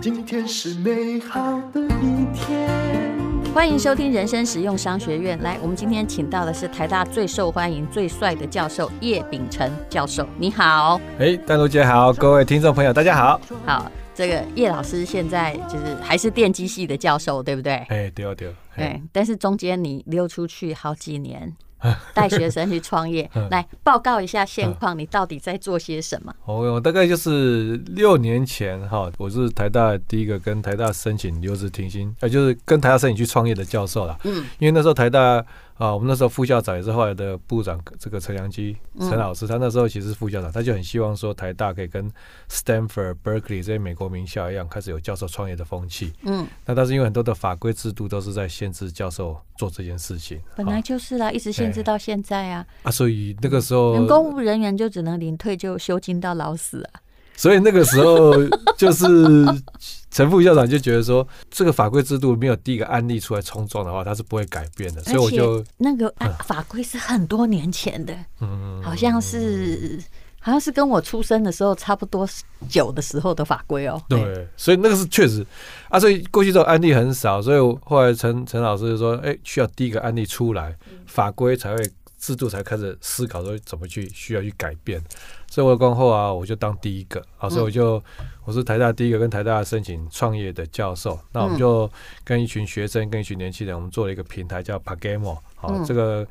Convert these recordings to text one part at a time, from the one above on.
今天是美好的一天。欢迎收听人生实用商学院。来，我们今天请到的是台大最受欢迎、最帅的教授叶秉成教授。你好，哎，丹如姐好，各位听众朋友，大家好。好，这个叶老师现在就是还是电机系的教授，对不对？哎，对对。对，但是中间你溜出去好几年。带学生去创业，来报告一下现况，你到底在做些什么？我大概就是六年前哈，我是台大第一个跟台大申请留职停薪，呃，就是跟台大申请去创业的教授啦。嗯，因为那时候台大。啊，我们那时候副校长也是后来的部长，这个陈良基陈老师，他那时候其实是副校长，他就很希望说台大可以跟 Stanford、Berkeley 这些美国名校一样，开始有教授创业的风气。嗯，那但是因为很多的法规制度都是在限制教授做这件事情，本来就是啦，一直限制到现在啊。啊，所以那个时候，公务人员就只能领退休休金到老死啊。所以那个时候就是陈副校长就觉得说，这个法规制度没有第一个案例出来冲撞的话，他是不会改变的。所以我就那个法规是很多年前的，嗯，好像是好像是跟我出生的时候差不多久的时候的法规哦。对，所以那个是确实啊，所以过去这种案例很少，所以后来陈陈老师就说，哎，需要第一个案例出来，法规才会制度才开始思考说怎么去需要去改变。所以我过后啊，我就当第一个啊，所以我就我是台大第一个跟台大申请创业的教授。那我们就跟一群学生、跟一群年轻人，我们做了一个平台叫 Pagamo。好，这个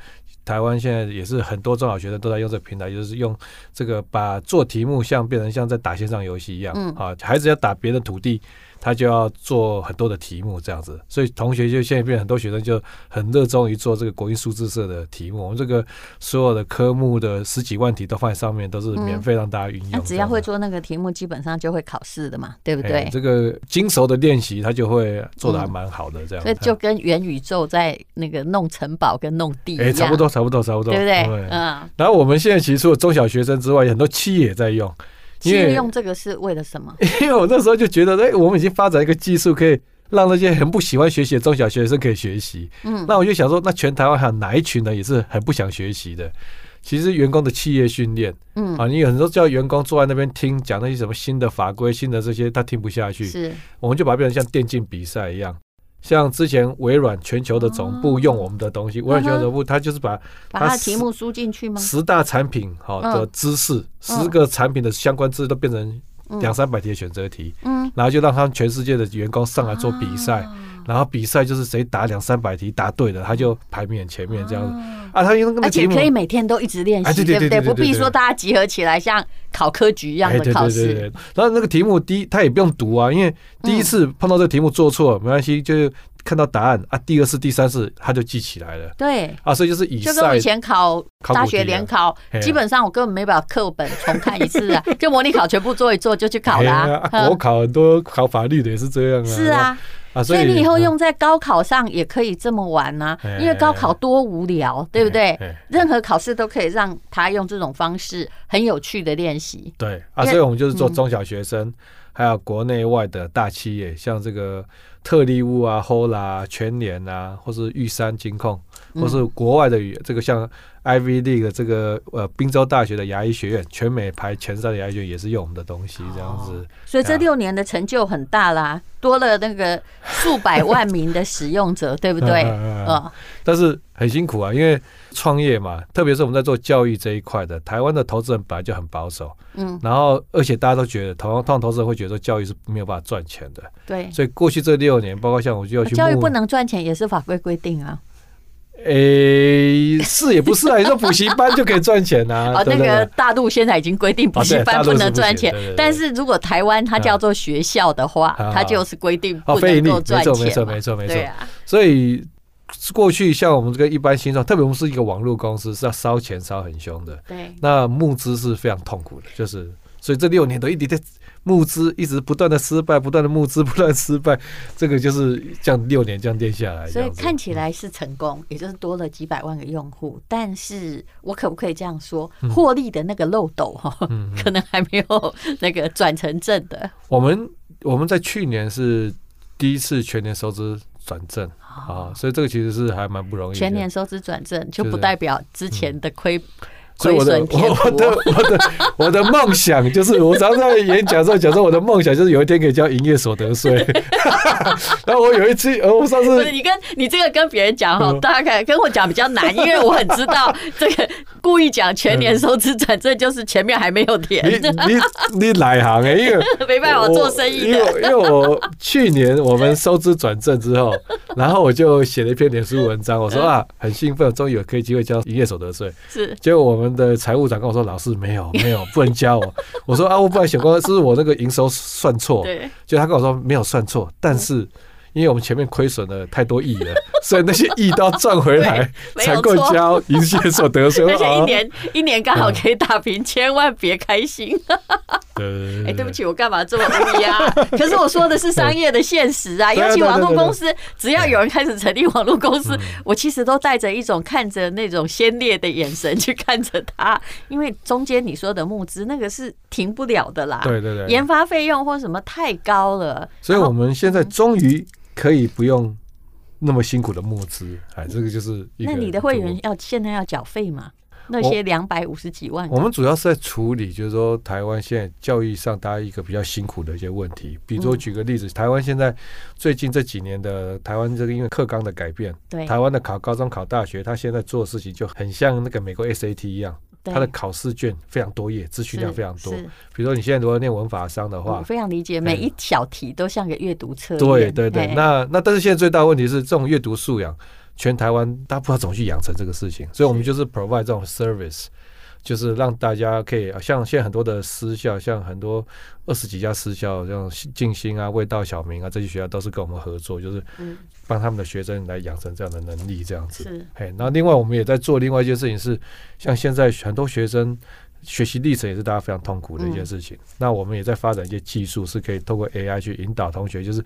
台湾现在也是很多中小学生都在用这个平台，就是用这个把做题目像变成像在打线上游戏一样啊，孩子要打别的土地。他就要做很多的题目这样子，所以同学就现在变很多学生就很热衷于做这个国英数字社的题目。我们这个所有的科目的十几万题都放在上面，都是免费让大家运用。那只要会做那个题目，基本上就会考试的嘛，对不对？这个精熟的练习，他就会做的还蛮好的这样。所以就跟元宇宙在那个弄城堡跟弄地哎，差不多，差不多，差不多，对不对？嗯。然后我们现在其实除了中小学生之外，很多企业也在用。其实用这个是为了什么？因为我那时候就觉得，哎，我们已经发展一个技术，可以让那些很不喜欢学习的中小学生可以学习。嗯，那我就想说，那全台湾还有哪一群人也是很不想学习的？其实员工的企业训练，嗯啊，你有很多叫员工坐在那边听讲那些什么新的法规、新的这些，他听不下去。是，我们就把它变成像电竞比赛一样。像之前微软全球的总部用我们的东西，微软全球总部，它就是把把它题目输进去吗？十大产品好的知识，十个产品的相关知识都变成两三百题的选择题，嗯，然后就让他们全世界的员工上来做比赛。然后比赛就是谁答两三百题答对了，他就排名很前面这样子啊。他用那个，而且可以每天都一直练习，对不对？不必说大家集合起来像考科举一样的考试。然后那个题目第一他也不用读啊，因为第一次碰到这个题目做错没关系，就是看到答案啊。第二次、第三次他就记起来了。对啊，所以就是以赛。就跟我以前考大学联考，基本上我根本没把课本重看一次啊，就模拟考全部做一做就去考啦。我考很多考法律的也是这样啊。是啊。所以你以后用在高考上也可以这么玩呢，因为高考多无聊，对不对？任何考试都可以让他用这种方式很有趣的练习。对啊，所以我们就是做中小学生，还有国内外的大企业，像这个特力屋啊、Hola、全联啊，或是玉山金控，或是国外的这个像。Ivy League 的这个呃，宾州大学的牙医学院，全美排前三的牙医学院也是用我们的东西，这样子。哦、所以这六年的成就很大啦，多了那个数百万名的使用者，对不对？嗯。但是很辛苦啊，因为创业嘛，特别是我们在做教育这一块的，台湾的投资人本来就很保守，嗯。然后，而且大家都觉得，通常投资人会觉得说教育是没有办法赚钱的，对。所以过去这六年，包括像我就要去教育不能赚钱，也是法规规定啊。诶、欸，是也不是啊？你说补习班就可以赚钱啊？哦，那个大陆现在已经规定补习班不能赚钱，但是如果台湾它叫做学校的话，它就是规定不能够赚钱。没错，没错，没错，没错。所以过去像我们这个一般新创，特别我们是一个网络公司，是要烧钱烧很凶的。对，那募资是非常痛苦的，就是所以这六年都一直在。募资一直不断的失败，不断的募资，不断失败，这个就是这样六年这样垫下来。所以看起来是成功，也就是多了几百万个用户。但是我可不可以这样说，获利的那个漏斗哈，可能还没有那个转成正的。我们我们在去年是第一次全年收支转正啊，所以这个其实是还蛮不容易。全年收支转正就不代表之前的亏。所以我的 我的我的我的梦想就是，我常在演讲的时候讲说，我的梦想就是有一天可以交营业所得税。然后我有一次，呃，我上次你跟你这个跟别人讲哈，大概跟我讲比较难，因为我很知道这个故意讲全年收支转正，就是前面还没有填。你你你哪行哎？因为 没办法，做生意的。因为因为我去年我们收支转正之后，然后我就写了一篇脸书文章，我说啊，很兴奋，终于有可以机会交营业所得税。是，结果我们。我们的财务长跟我说：“老师，没有，没有，不能加我。”我说：“啊，我本来想说，是我那个营收算错。”对，就他跟我说没有算错，但是因为我们前面亏损了太多亿了，所以那些亿都要赚回来 才够交营业所得税。而且一年 一年刚好可以打平，千万别开心。对哎，对不起，我干嘛这么无呀？可是我说的是商业的现实啊，尤其网络公司，只要有人开始成立网络公司，我其实都带着一种看着那种先烈的眼神去看着他，因为中间你说的募资那个是停不了的啦。对对对，研发费用或什么太高了，所以我们现在终于可以不用那么辛苦的募资。哎，这个就是那你的会员要现在要缴费吗？那些两百五十几万，我们主要是在处理，就是说台湾现在教育上大家一个比较辛苦的一些问题。比如说举个例子，台湾现在最近这几年的台湾这个因为课纲的改变，对台湾的考高中考大学，他现在做的事情就很像那个美国 SAT 一样，他的考试卷非常多页，资讯量非常多。比如说你现在如果念文法商的话，我非常理解，每一小题都像个阅读测验。对对对，那那但是现在最大的问题是这种阅读素养。全台湾大家不知道怎么去养成这个事情，所以我们就是 provide 这种 service，就是让大家可以像现在很多的私校，像很多二十几家私校，像静心啊、味道、小明啊这些学校都是跟我们合作，就是帮他们的学生来养成这样的能力，这样子。是，嘿，那另外我们也在做另外一件事情是，像现在很多学生学习历程也是大家非常痛苦的一件事情，那我们也在发展一些技术，是可以透过 AI 去引导同学，就是。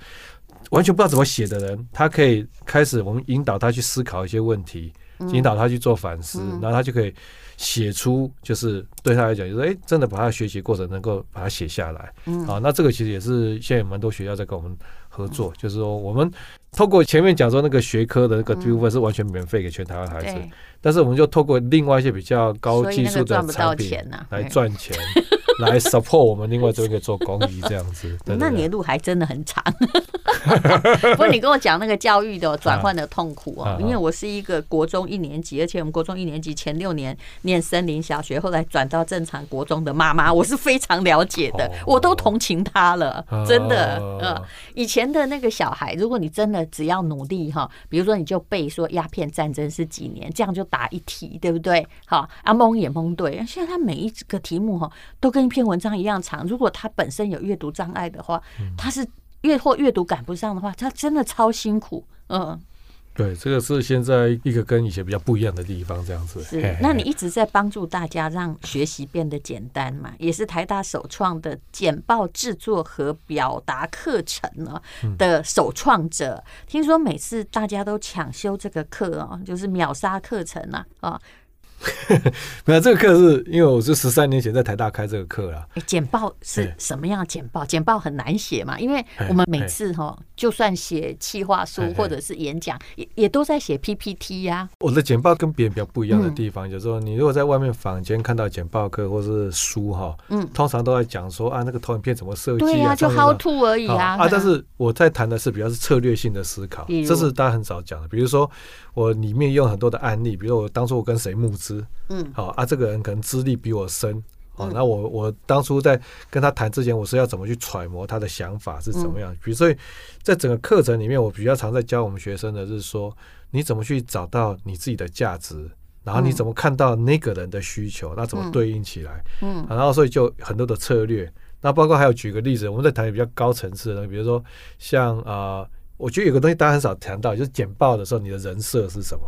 完全不知道怎么写的人，他可以开始我们引导他去思考一些问题，引导他去做反思，然后他就可以写出，就是对他来讲，就是哎，真的把他的学习过程能够把它写下来。好，那这个其实也是现在有蛮多学校在跟我们合作，就是说我们透过前面讲说那个学科的那个部分是完全免费给全台湾孩子，但是我们就透过另外一些比较高技术的产品来赚钱。来 support 我们另外这个做公益这样子，那你的路还真的很长。不过你跟我讲那个教育的转换的痛苦哦，因为我是一个国中一年级，而且我们国中一年级前六年念森林小学，后来转到正常国中的妈妈，我是非常了解的，我都同情他了，真的。嗯，以前的那个小孩，如果你真的只要努力哈，比如说你就背说鸦片战争是几年，这样就答一题，对不对？好，啊蒙也蒙对。现在他每一个题目哈都跟篇文章一样长，如果他本身有阅读障碍的话，他是阅或阅读赶不上的话，他真的超辛苦。嗯，对，这个是现在一个跟以前比较不一样的地方，这样子。是，那你一直在帮助大家让学习变得简单嘛？也是台大首创的简报制作和表达课程呢的首创者。听说每次大家都抢修这个课哦，就是秒杀课程啊啊！没有这个课是因为我是十三年前在台大开这个课了。哎，简报是什么样？简报简报很难写嘛，因为我们每次哈，就算写企划书或者是演讲，也也都在写 PPT 呀。我的简报跟别人比较不一样的地方，就是说，你如果在外面坊间看到简报课或是书哈，嗯，通常都在讲说啊，那个投影片怎么设计啊，对啊，就 how to 而已啊。啊，但是我在谈的是比较是策略性的思考，这是大家很少讲的。比如说，我里面用很多的案例，比如我当初我跟谁募资。嗯，好啊，这个人可能资历比我深，好，那我我当初在跟他谈之前，我是要怎么去揣摩他的想法是怎么样？比如说，在整个课程里面，我比较常在教我们学生的是说，你怎么去找到你自己的价值，然后你怎么看到那个人的需求，那怎么对应起来？嗯，然后所以就很多的策略，那包括还有举个例子，我们在谈比较高层次的，比如说像啊，我觉得有个东西大家很少谈到，就是简报的时候，你的人设是什么？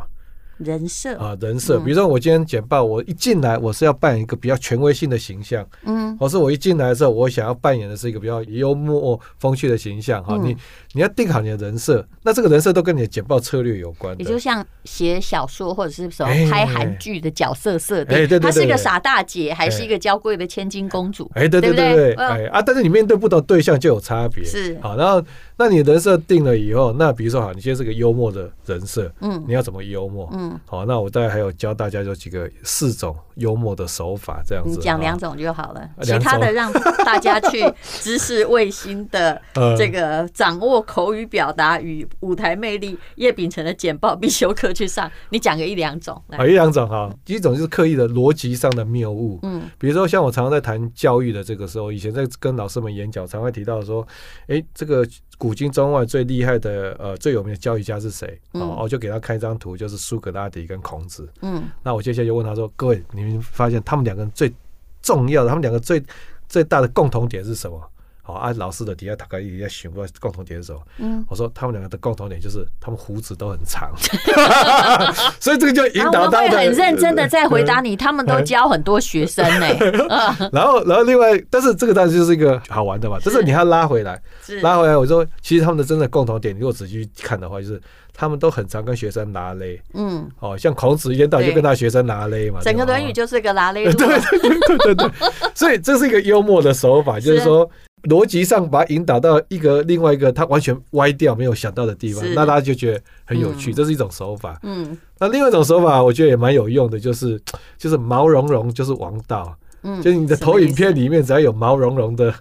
人设。啊，人设，比如说我今天简报，我一进来我是要扮演一个比较权威性的形象，嗯，或是我一进来的时候，我想要扮演的是一个比较幽默风趣的形象，哈，你你要定好你的人设，那这个人设都跟你的简报策略有关，也就像写小说或者是什么拍韩剧的角色设定，她是一个傻大姐，还是一个娇贵的千金公主，哎，对对对对，哎啊，但是你面对不同对象就有差别，是。好，然后。那你人设定了以后，那比如说好，你现在是个幽默的人设，嗯，你要怎么幽默？嗯，好，那我大概还有教大家有几个四种幽默的手法这样子。你讲两种就好了，啊其他的让大家去知识卫星的 这个掌握口语表达与舞台魅力。叶秉成的简报必修课去上，你讲个一两种。啊，一两种哈，一种就是刻意的逻辑上的谬误。嗯，比如说像我常常在谈教育的这个时候，以前在跟老师们演讲，常会提到说，哎，这个。古今中外最厉害的呃最有名的教育家是谁？哦，我就给他看一张图，就是苏格拉底跟孔子。嗯，那我接下来就问他说：“各位，你们发现他们两个人最重要的，他们两个最最大的共同点是什么？”好，啊，老师的底下大概也在询问共同点是什么？嗯，我说他们两个的共同点就是他们胡子都很长，所以这个就引导到会很认真的在回答你。他们都教很多学生呢。然后，然后另外，但是这个当然就是一个好玩的嘛，就是你要拉回来，拉回来。我说，其实他们的真的共同点，如果仔细看的话，就是他们都很常跟学生拉勒。嗯，哦，像孔子一天到晚就跟他学生拉勒嘛。整个《论语》就是一个拉勒。对对对对对，所以这是一个幽默的手法，就是说。逻辑上把它引导到一个另外一个他完全歪掉没有想到的地方，那大家就觉得很有趣，这是一种手法。嗯，那另外一种手法我觉得也蛮有用的，就是就是毛茸茸就是王道。嗯，就是你的投影片里面只要有毛茸茸的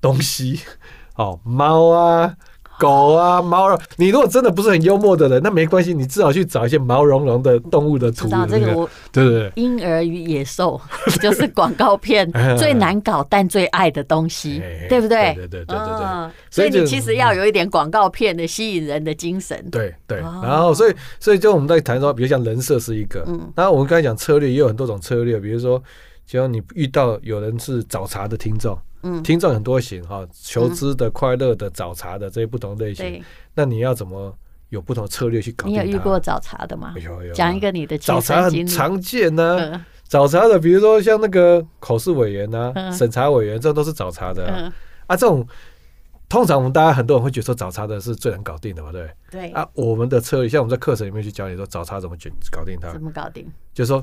东西，哦，猫啊。狗啊，猫啊，你如果真的不是很幽默的人，那没关系，你至少去找一些毛茸茸的动物的图。知道这个我对对对，婴儿与野兽就是广告片 最难搞但最爱的东西，对不对？对对对对对。所以你其实要有一点广告片的吸引人的精神。对对。然后，所以所以就我们在谈说，比如像人设是一个，嗯，然后我们刚才讲策略也有很多种策略，比如说，只要你遇到有人是找茬的听众。嗯，听众很多型哈，求知的、快乐的、找茬的这些不同类型。那你要怎么有不同的策略去搞？你有遇过找茬的吗？有有。讲一个你的找茬很常见呢。找茬的，比如说像那个口试委员呐、审查委员，这都是找茬的。啊，这种通常我们大家很多人会觉得说找茬的是最难搞定的嘛，对对？啊，我们的策略，像我们在课程里面去教你说找茬怎么去搞定它。怎么搞定？就是说。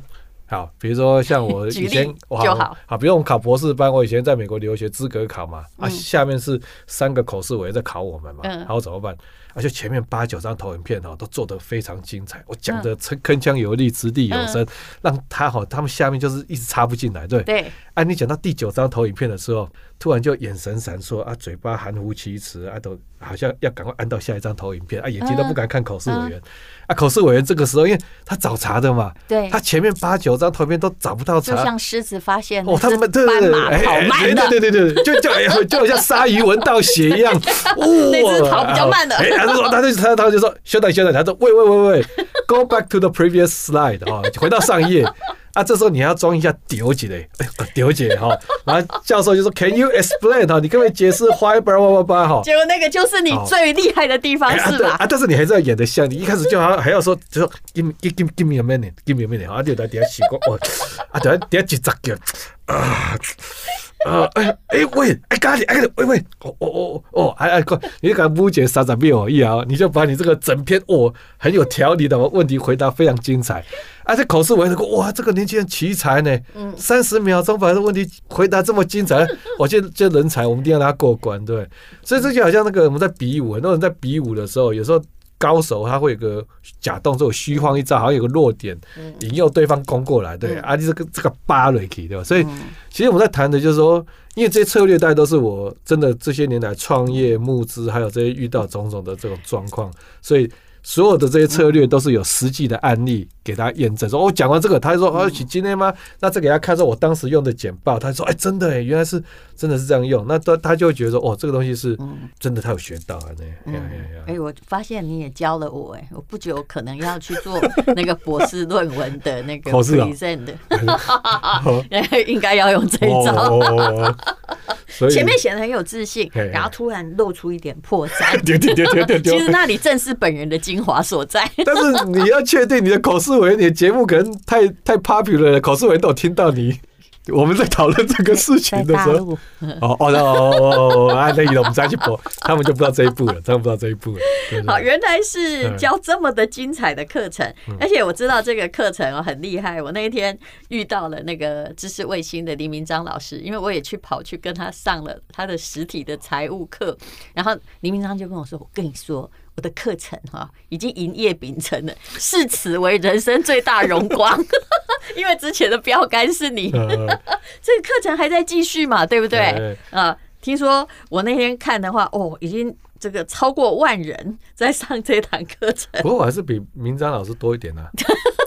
好，比如说像我 以前，好，好，比如我们考博士班，我以前在美国留学资格考嘛，啊，下面是三个口试委员在考我们嘛，然后怎么办？而且前面八九张投影片哦，都做得非常精彩，我讲的铿铿锵有力，掷地有声，让他好，他们下面就是一直插不进来，对，对。哎，你讲到第九张投影片的时候，突然就眼神闪烁啊，嘴巴含糊其辞啊，都好像要赶快按到下一张投影片啊，眼睛都不敢看口试委员。啊，口试委员这个时候，因为他找茬的嘛，对，他前面八九张图片都找不到茬，就像狮子发现哦，他们对对对，跑慢的，对对对对，就就就好像鲨鱼闻到血一样，那只跑比较慢的，哎，他就说，他就他他就说，休等休等，他说，喂喂喂喂，Go back to the previous slide 啊，回到上一页。啊，这时候你还要装一下丢姐嘞，丢姐哈，然后教授就说：“Can you explain 哈？你可不可以解释 why 叭叭叭叭哈？”结果那个就是你最厉害的地方是吧？啊，但是你还是要演得像，你一开始就还还要说，就说 “give give give give me a minute，give me a minute”，啊，就在底下洗过，哦，啊，就在底下几十个啊。呃，哎哎喂，哎咖喱，哎喂喂，哦哦哦哦，哎哎快，你敢不解三十秒一啊？你就把你这个整篇哦很有条理的问题回答非常精彩，而且口试委员说哇，这个年轻人奇才呢，三十秒钟把这问题回答这么精彩，我觉得这人才，我们一定要让他过关，对。所以这就好像那个我们在比武，很多人在比武的时候，有时候。高手他会有个假动作，虚晃一招，好像有个弱点，引诱对方攻过来。对，啊，这个这个巴瑞奇，对吧？所以其实我们在谈的就是说，因为这些策略大概都是我真的这些年来创业募资，还有这些遇到种种的这种状况，所以。所有的这些策略都是有实际的案例给他验证。说，我讲完这个，他就说：“哦，今天吗？”那再给他看说，我当时用的简报，他说：“哎，真的哎，原来是真的是这样用。”那他他就会觉得说：“哦，这个东西是真的，他有学到啊。”那，哎，我发现你也教了我哎，我不久可能要去做那个博士论文的那个 present 的，应该要用这一招。前面显得很有自信，然后突然露出一点破绽。其实那里正是本人的精华所在。但是你要确定你的口试委员，你的节目可能太太 popular 了，口试委员都有听到你。我们在讨论这个事情的时候，哦哦哦哦哦，啊，那我们再去播，他们就不知道这一步了，他们不知道这一步了。好，原来是教这么的精彩的课程，而且我知道这个课程哦很厉害。我那一天遇到了那个知识卫星的黎明章老师，因为我也去跑去跟他上了他的实体的财务课，然后黎明章就跟我说：“我跟你说。”我的课程哈已经营业秉承了，视此为人生最大荣光。因为之前的标杆是你，这个课程还在继续嘛，对不对？啊，听说我那天看的话，哦，已经。这个超过万人在上这堂课程，不过我还是比明章老师多一点呢、啊。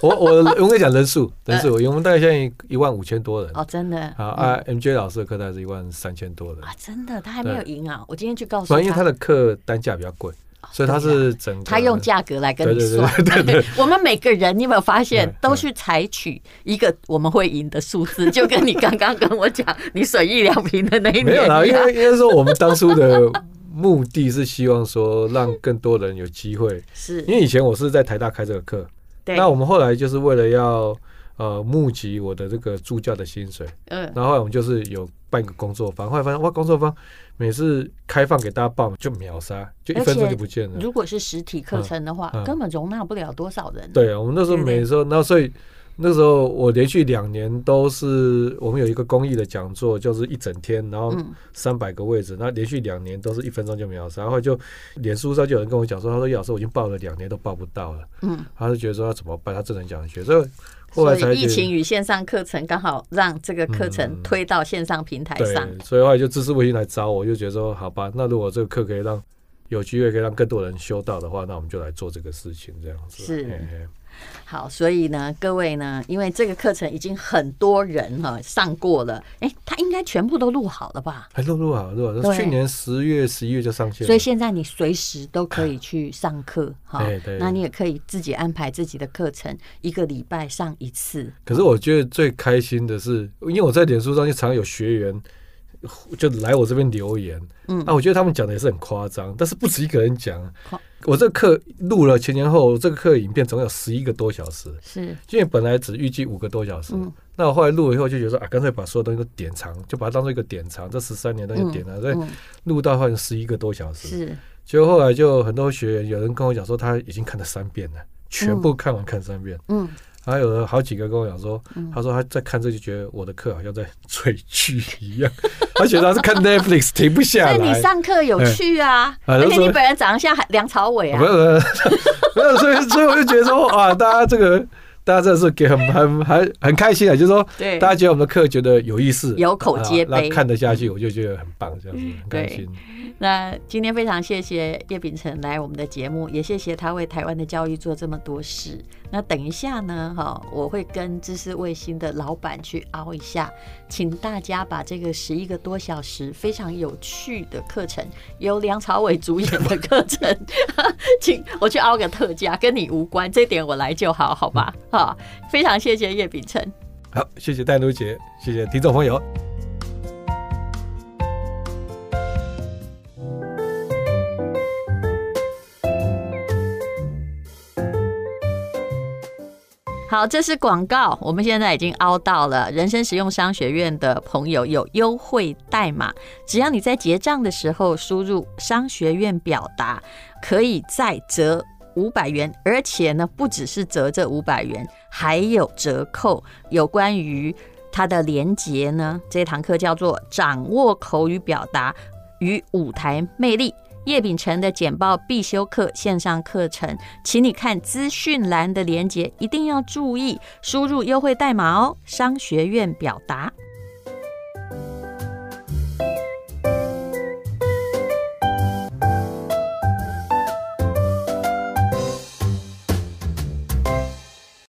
我我我跟你讲人数 人数，因为我们大概现在一万五千多人哦，真的啊啊！MJ 老师的课大概是一万三千多人啊，真的，他还没有赢啊！我今天去告诉他，因为他的课单价比较贵，所以他是整个他用价格来跟你算。对对对，我们每个人你有没有发现，都去采取一个我们会赢的数字，就跟你刚刚跟我讲你损益两平的那一年没有啦，因为应该说我们当初的。目的是希望说让更多人有机会，是。因为以前我是在台大开这个课，那我们后来就是为了要呃募集我的这个助教的薪水，嗯，然后后来我们就是有办一个工作坊，后来发现哇，工作坊每次开放给大家报就秒杀，就一分钟就不见了。如果是实体课程的话，根本容纳不了多少人。对啊，我们那时候每时候，然后所以。那时候我连续两年都是我们有一个公益的讲座，就是一整天，然后三百个位置，那连续两年都是一分钟就秒杀，然后就脸书上就有人跟我讲说，他说叶老师我已经报了两年都报不到了，嗯，他就觉得说他怎么办，他只能讲学，所以后来才疫情与线上课程刚好让这个课程推到线上平台上，所以后来就知识卫星来找我，就觉得说好吧，那如果这个课可以让有机会可以让更多人修到的话，那我们就来做这个事情，这样子是。嘿嘿好，所以呢，各位呢，因为这个课程已经很多人哈上过了，哎，他应该全部都录好了吧？还录录好，录好。去年十月、十一月就上线，所以现在你随时都可以去上课哈。对对，那你也可以自己安排自己的课程，一个礼拜上一次。可是我觉得最开心的是，因为我在脸书上就常有学员就来我这边留言，嗯，啊，我觉得他们讲的也是很夸张，但是不止一个人讲。我这个课录了前前后后，这个课影片总有十一个多小时，是，因为本来只预计五个多小时，嗯、那我后来录了以后就觉得说啊，干脆把所有东西都点长，就把它当做一个点长，这十三年东西点了，嗯、所以录到后来十一个多小时，是，结果后来就很多学员有人跟我讲说他已经看了三遍了，全部看完看三遍，嗯。嗯。还有好几个跟我讲说，他说他在看这就觉得我的课好像在追剧一样，而且他是看 Netflix 停不下来。那你上课有趣啊，而且你本人长得像梁朝伟啊。没有没有，所以所以我就觉得说，啊，大家这个大家真的是给很很很很开心啊，就是说，对，大家觉得我们的课觉得有意思，有口皆碑，看得下去，我就觉得很棒，这样子很开心。那今天非常谢谢叶秉成来我们的节目，也谢谢他为台湾的教育做这么多事。那等一下呢，哈，我会跟知识卫星的老板去凹一下，请大家把这个十一个多小时非常有趣的课程，由梁朝伟主演的课程，请我去凹个特价，跟你无关，这点我来就好，好吧？好，非常谢谢叶秉成，好，谢谢淡如姐，谢谢听众朋友。好，这是广告。我们现在已经凹到了人生实用商学院的朋友有优惠代码，只要你在结账的时候输入商学院表达，可以再折五百元。而且呢，不只是折这五百元，还有折扣。有关于它的连结呢，这堂课叫做《掌握口语表达与舞台魅力》。叶秉成的简报必修课线上课程，请你看资讯栏的连接，一定要注意输入优惠代码哦。商学院表达。